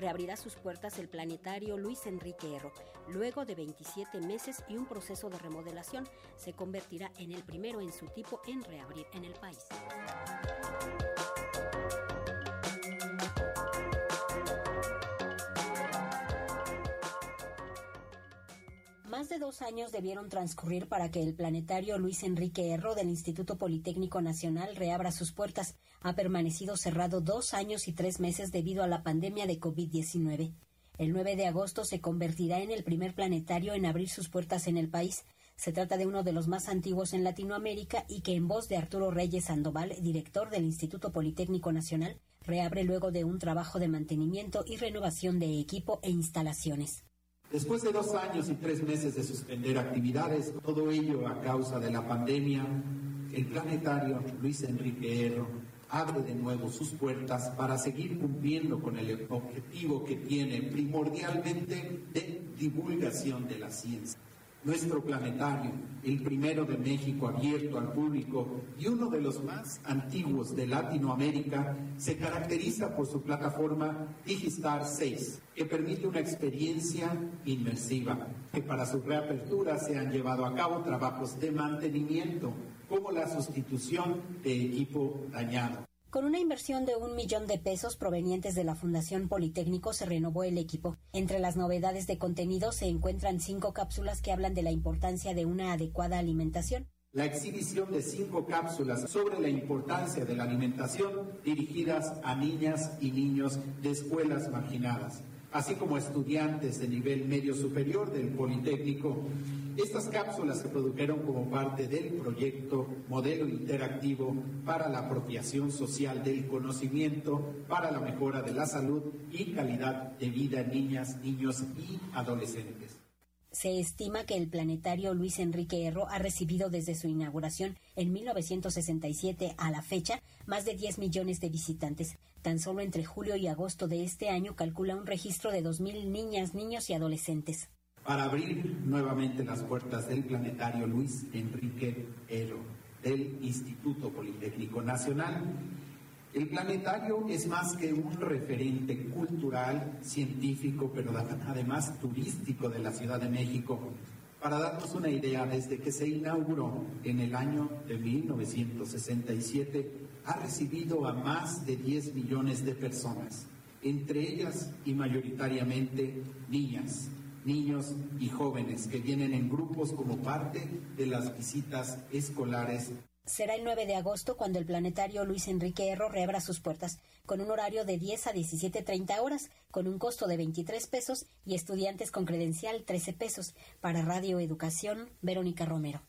reabrirá sus puertas el planetario Luis Enrique Erro. Luego de 27 meses y un proceso de remodelación, se convertirá en el primero en su tipo en reabrir en el país. Más de dos años debieron transcurrir para que el planetario Luis Enrique Erro del Instituto Politécnico Nacional reabra sus puertas. Ha permanecido cerrado dos años y tres meses debido a la pandemia de COVID-19. El 9 de agosto se convertirá en el primer planetario en abrir sus puertas en el país. Se trata de uno de los más antiguos en Latinoamérica y que en voz de Arturo Reyes Sandoval, director del Instituto Politécnico Nacional, reabre luego de un trabajo de mantenimiento y renovación de equipo e instalaciones. Después de dos años y tres meses de suspender actividades, todo ello a causa de la pandemia, el planetario Luis Enrique Erro abre de nuevo sus puertas para seguir cumpliendo con el objetivo que tiene primordialmente de divulgación de la ciencia. Nuestro planetario, el primero de México abierto al público y uno de los más antiguos de Latinoamérica, se caracteriza por su plataforma Digistar 6, que permite una experiencia inmersiva, que para su reapertura se han llevado a cabo trabajos de mantenimiento, como la sustitución de equipo dañado. Con una inversión de un millón de pesos provenientes de la Fundación Politécnico se renovó el equipo. Entre las novedades de contenido se encuentran cinco cápsulas que hablan de la importancia de una adecuada alimentación. La exhibición de cinco cápsulas sobre la importancia de la alimentación dirigidas a niñas y niños de escuelas marginadas, así como estudiantes de nivel medio superior del Politécnico estas cápsulas se produjeron como parte del proyecto Modelo Interactivo para la apropiación social del conocimiento para la mejora de la salud y calidad de vida en niñas, niños y adolescentes. Se estima que el planetario Luis Enrique Erro ha recibido desde su inauguración en 1967 a la fecha más de 10 millones de visitantes. Tan solo entre julio y agosto de este año calcula un registro de 2.000 niñas, niños y adolescentes para abrir nuevamente las puertas del planetario Luis Enrique Ero del Instituto Politécnico Nacional. El planetario es más que un referente cultural, científico, pero además turístico de la Ciudad de México. Para darnos una idea, desde que se inauguró en el año de 1967, ha recibido a más de 10 millones de personas, entre ellas y mayoritariamente niñas, niños y jóvenes que vienen en grupos como parte de las visitas escolares. Será el 9 de agosto cuando el planetario Luis Enrique Erro reabra sus puertas, con un horario de 10 a 17.30 horas, con un costo de 23 pesos y estudiantes con credencial 13 pesos. Para Radio Educación, Verónica Romero.